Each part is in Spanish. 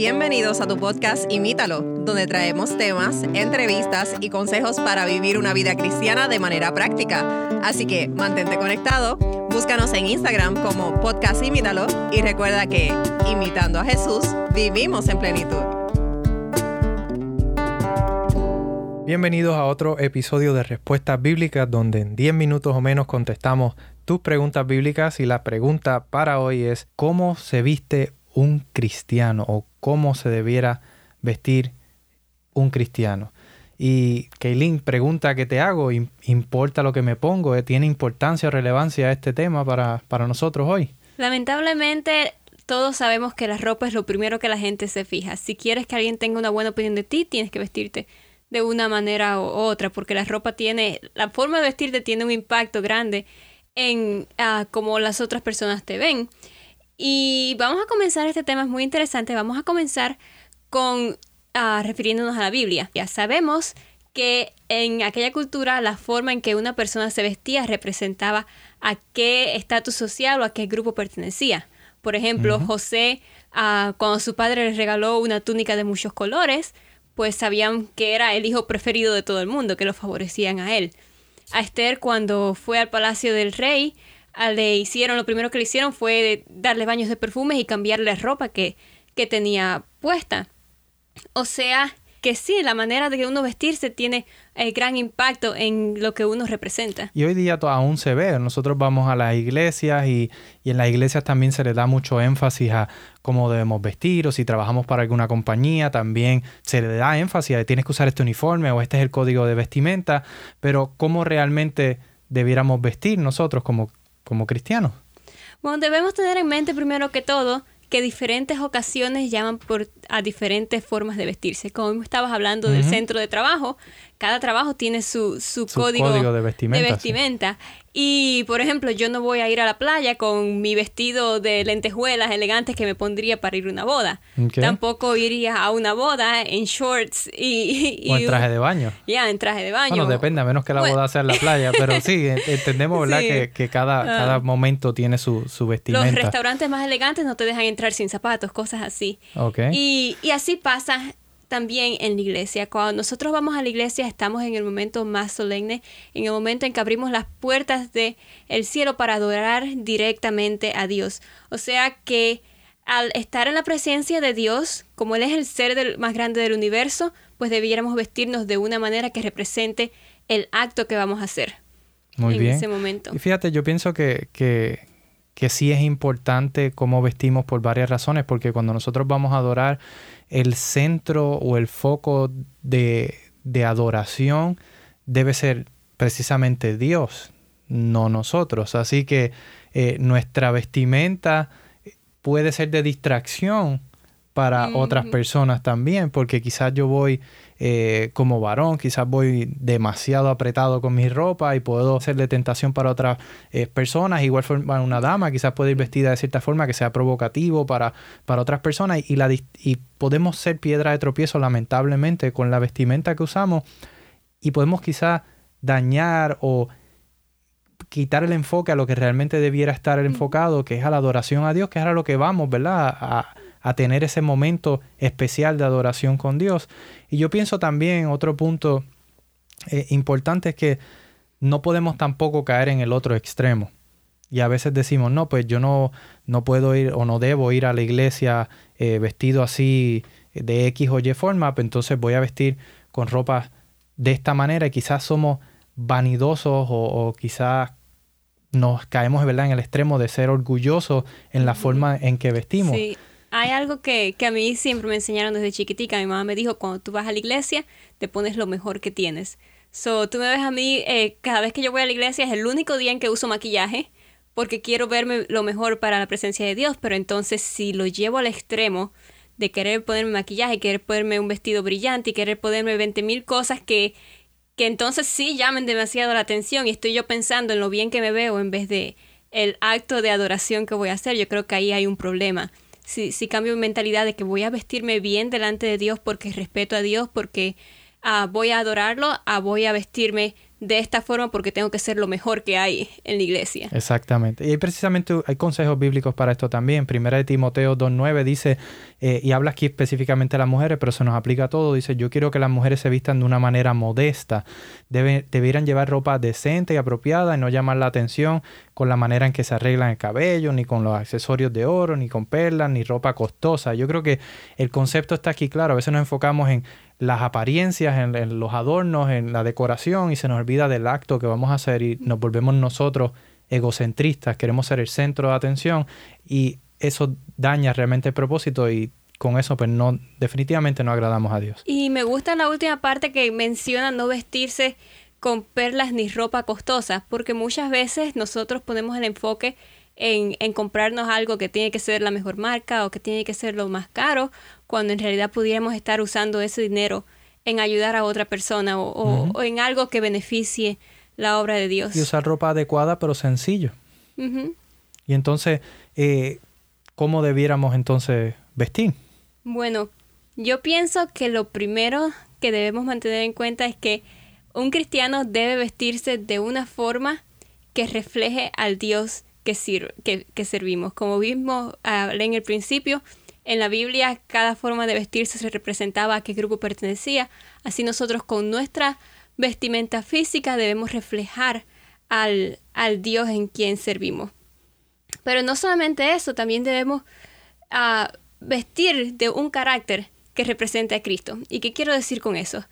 Bienvenidos a tu podcast Imítalo, donde traemos temas, entrevistas y consejos para vivir una vida cristiana de manera práctica. Así que mantente conectado, búscanos en Instagram como podcast Imítalo y recuerda que, imitando a Jesús, vivimos en plenitud. Bienvenidos a otro episodio de Respuestas Bíblicas donde en 10 minutos o menos contestamos tus preguntas bíblicas y la pregunta para hoy es ¿cómo se viste un cristiano cómo se debiera vestir un cristiano? Y Kaylin, pregunta que te hago, ¿importa lo que me pongo? Eh, ¿Tiene importancia o relevancia este tema para, para nosotros hoy? Lamentablemente todos sabemos que la ropa es lo primero que la gente se fija. Si quieres que alguien tenga una buena opinión de ti, tienes que vestirte de una manera u otra, porque la ropa tiene, la forma de vestirte tiene un impacto grande en uh, cómo las otras personas te ven. Y vamos a comenzar este tema, es muy interesante, vamos a comenzar con uh, refiriéndonos a la Biblia. Ya sabemos que en aquella cultura la forma en que una persona se vestía representaba a qué estatus social o a qué grupo pertenecía. Por ejemplo, José, uh, cuando su padre le regaló una túnica de muchos colores, pues sabían que era el hijo preferido de todo el mundo, que lo favorecían a él. A Esther cuando fue al palacio del rey, le hicieron, lo primero que le hicieron fue darle baños de perfumes y cambiarle ropa que, que tenía puesta. O sea, que sí, la manera de que uno vestirse tiene eh, gran impacto en lo que uno representa. Y hoy día aún se ve, nosotros vamos a las iglesias y, y, en las iglesias también se le da mucho énfasis a cómo debemos vestir o si trabajamos para alguna compañía también se le da énfasis a tienes que usar este uniforme o este es el código de vestimenta, pero cómo realmente debiéramos vestir nosotros como, como cristianos. Bueno, debemos tener en mente primero que todo que diferentes ocasiones llaman por, a diferentes formas de vestirse. Como estabas hablando del centro de trabajo, cada trabajo tiene su, su, código, de vestimenta. Y, por ejemplo, yo no voy a ir a la playa con mi vestido de lentejuelas elegantes que me pondría para ir a una boda. Tampoco iría a una boda en shorts y... o en traje de baño. Ya, en traje de baño. Bueno, depende, a menos que la boda sea en la playa. Pero sí, entendemos, ¿verdad? Que, cada, ah. cada momento tiene su, su vestimenta. Los restaurantes más elegantes no te dejan entrar sin zapatos, cosas así. Y, y así pasa también en la iglesia. Cuando nosotros vamos a la iglesia estamos en el momento más solemne, en el momento en que abrimos las puertas del el cielo para adorar directamente a Dios. O sea que al estar en la presencia de Dios, como Él es el ser más grande del universo, pues debiéramos vestirnos de una manera que represente el acto que vamos a hacer Muy en ese momento. Y fíjate, yo pienso que, que, que sí es importante cómo vestimos por varias razones, porque cuando nosotros vamos a adorar, el centro o el foco de, adoración debe ser precisamente Dios, no nosotros. Así que eh, nuestra vestimenta puede ser de distracción para otras personas también, porque quizás yo voy eh, como varón, quizás voy demasiado apretado con mi ropa y puedo de tentación para otras eh, personas, igual forma una dama, quizás puede ir vestida de cierta forma que sea provocativo para, para otras personas y, la, y podemos ser piedra de tropiezo lamentablemente con la vestimenta que usamos y podemos quizás dañar o quitar el enfoque a lo que realmente debiera estar enfocado, que es a la adoración a Dios, que es a lo que vamos, ¿verdad? A, a tener ese momento especial de adoración con Dios. Y yo pienso también, otro punto eh, importante es que no podemos tampoco caer en el otro extremo. Y a veces decimos, no, pues yo no, no puedo ir o no debo ir a la iglesia eh, vestido así de X o Y forma, pues entonces voy a vestir con ropa de esta manera y quizás somos vanidosos o, quizás nos caemos ¿verdad? en el extremo de ser orgullosos en la forma en que vestimos. Sí hay algo que, que, a mí siempre me enseñaron desde chiquitica. Mi mamá me dijo, cuando tú vas a la iglesia, te pones lo mejor que tienes. So, tú me ves a mí, eh, cada vez que yo voy a la iglesia es el único día en que uso maquillaje, porque quiero verme lo mejor para la presencia de Dios, pero entonces si lo llevo al extremo de querer ponerme maquillaje, querer ponerme un vestido brillante y querer ponerme 20 mil cosas que, que entonces sí llamen demasiado la atención y estoy yo pensando en lo bien que me veo en vez de el acto de adoración que voy a hacer, yo creo que ahí hay un problema si, si cambio mi mentalidad de que voy a vestirme bien delante de Dios porque respeto a Dios, porque ah, voy a adorarlo, a voy a vestirme de esta forma porque tengo que ser lo mejor que hay en la iglesia. Exactamente. Y hay precisamente hay consejos bíblicos para esto también. Primera de Timoteo 2.9 dice, eh, y habla aquí específicamente a las mujeres, pero se nos aplica a todo, dice, yo quiero que las mujeres se vistan de una manera modesta, Deben, debieran llevar ropa decente y apropiada y no llamar la atención con la manera en que se arreglan el cabello, ni con los accesorios de oro, ni con perlas, ni ropa costosa. Yo creo que el concepto está aquí claro. A veces nos enfocamos en las apariencias, en, los adornos, en la decoración y se nos olvida del acto que vamos a hacer y nos volvemos nosotros egocentristas, queremos ser el centro de atención y eso daña realmente el propósito y con eso pues no definitivamente no agradamos a Dios. Y me gusta la última parte que menciona no vestirse con perlas ni ropa costosa, porque muchas veces nosotros ponemos el enfoque en, en, comprarnos algo que tiene que ser la mejor marca o que tiene que ser lo más caro, cuando en realidad pudiéramos estar usando ese dinero en ayudar a otra persona o, en algo que beneficie la obra de Dios. Y usar ropa adecuada pero sencillo. Y entonces, eh, ¿cómo debiéramos entonces vestir? Bueno, yo pienso que lo primero que debemos mantener en cuenta es que un cristiano debe vestirse de una forma que refleje al Dios que, que, servimos. Como vimos en el principio, en la Biblia cada forma de vestirse se representaba a qué grupo pertenecía. Así nosotros con nuestra vestimenta física debemos reflejar al, al Dios en quien servimos. Pero no solamente eso, también debemos ah, vestir de un carácter que represente a Cristo. ¿Y qué quiero decir con eso?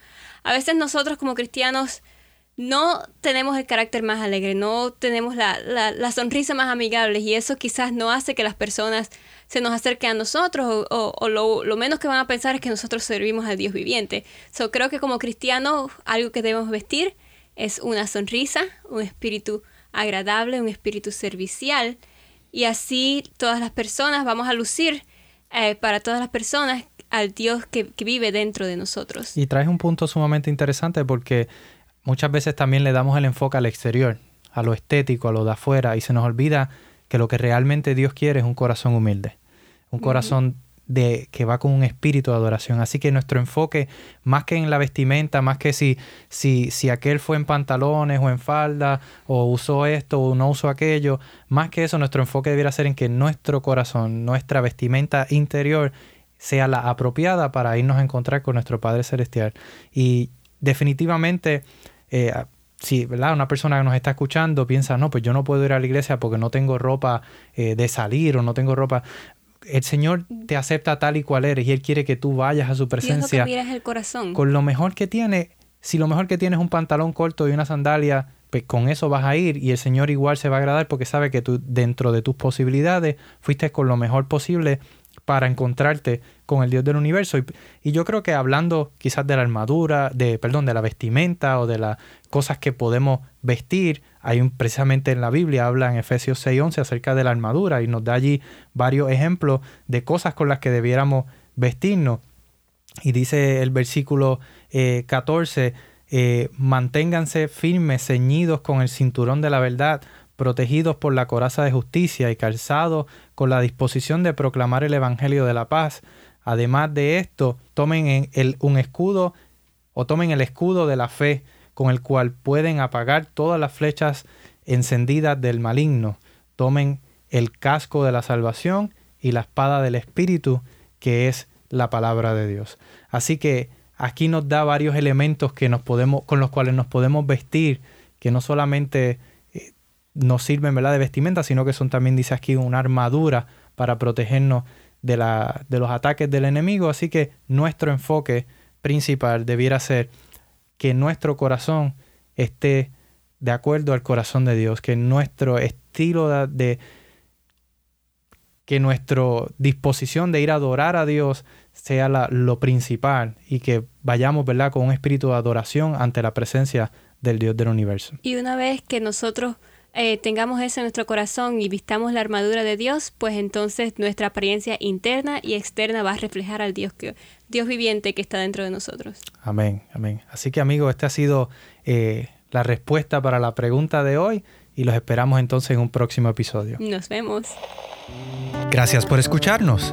A veces nosotros como cristianos no tenemos el carácter más alegre, no tenemos la, la, sonrisa más amigable y eso quizás no hace que las personas se nos acerquen a nosotros o, lo, menos que van a pensar es que nosotros servimos al Dios viviente. So, creo que como cristianos algo que debemos vestir es una sonrisa, un espíritu agradable, un espíritu servicial y así todas las personas vamos a lucir eh, para todas las personas al Dios que, que vive dentro de nosotros. Y traes un punto sumamente interesante porque muchas veces también le damos el enfoque al exterior, a lo estético, a lo de afuera, y se nos olvida que lo que realmente Dios quiere es un corazón humilde, un corazón de que va con un espíritu de adoración. Así que nuestro enfoque, más que en la vestimenta, más que si, si, si aquel fue en pantalones o en falda, o usó esto o no usó aquello, más que eso, nuestro enfoque debiera ser en que nuestro corazón, nuestra vestimenta interior, sea la apropiada para irnos a encontrar con nuestro Padre Celestial. Y definitivamente eh, si ¿verdad? una persona que nos está escuchando piensa, no, pues yo no puedo ir a la iglesia porque no tengo ropa eh, de salir o no tengo ropa. El Señor te acepta tal y cual eres y Él quiere que tú vayas a su presencia. el corazón. Con lo mejor que tiene, si lo mejor que tienes es un pantalón corto y una sandalia, pues con eso vas a ir y el Señor igual se va a agradar porque sabe que tú dentro de tus posibilidades fuiste con lo mejor posible para encontrarte con el Dios del universo. Y, yo creo que hablando quizás de la armadura, de, perdón, de la vestimenta o de las cosas que podemos vestir, hay un, precisamente en la Biblia habla en Efesios 6:11 acerca de la armadura y nos da allí varios ejemplos de cosas con las que debiéramos vestirnos. Y dice el versículo 14, eh, eh, manténganse firmes, ceñidos con el cinturón de la verdad, protegidos por la coraza de justicia y calzados con la disposición de proclamar el Evangelio de la paz. Además de esto, tomen el, un escudo o tomen el escudo de la fe con el cual pueden apagar todas las flechas encendidas del maligno. Tomen el casco de la salvación y la espada del Espíritu, que es la palabra de Dios. Así que aquí nos da varios elementos que nos podemos, con los cuales nos podemos vestir, que no solamente nos sirven ¿verdad? de vestimenta, sino que son también, dice aquí, una armadura para protegernos de, la, de los ataques del enemigo. Así que nuestro enfoque principal debiera ser que nuestro corazón esté de acuerdo al corazón de Dios, que nuestro estilo de, que nuestra disposición de ir a adorar a Dios sea lo principal y que vayamos ¿verdad? con un espíritu de adoración ante la presencia del Dios del universo. Y una vez que nosotros eh, tengamos eso en nuestro corazón y vistamos la armadura de Dios, pues entonces nuestra apariencia interna y externa va a reflejar al Dios, que, Dios viviente que está dentro de nosotros. Amén, amén. Así que amigos, esta ha sido eh, la respuesta para la pregunta de hoy y los esperamos entonces en un próximo episodio. Nos vemos. Gracias por escucharnos.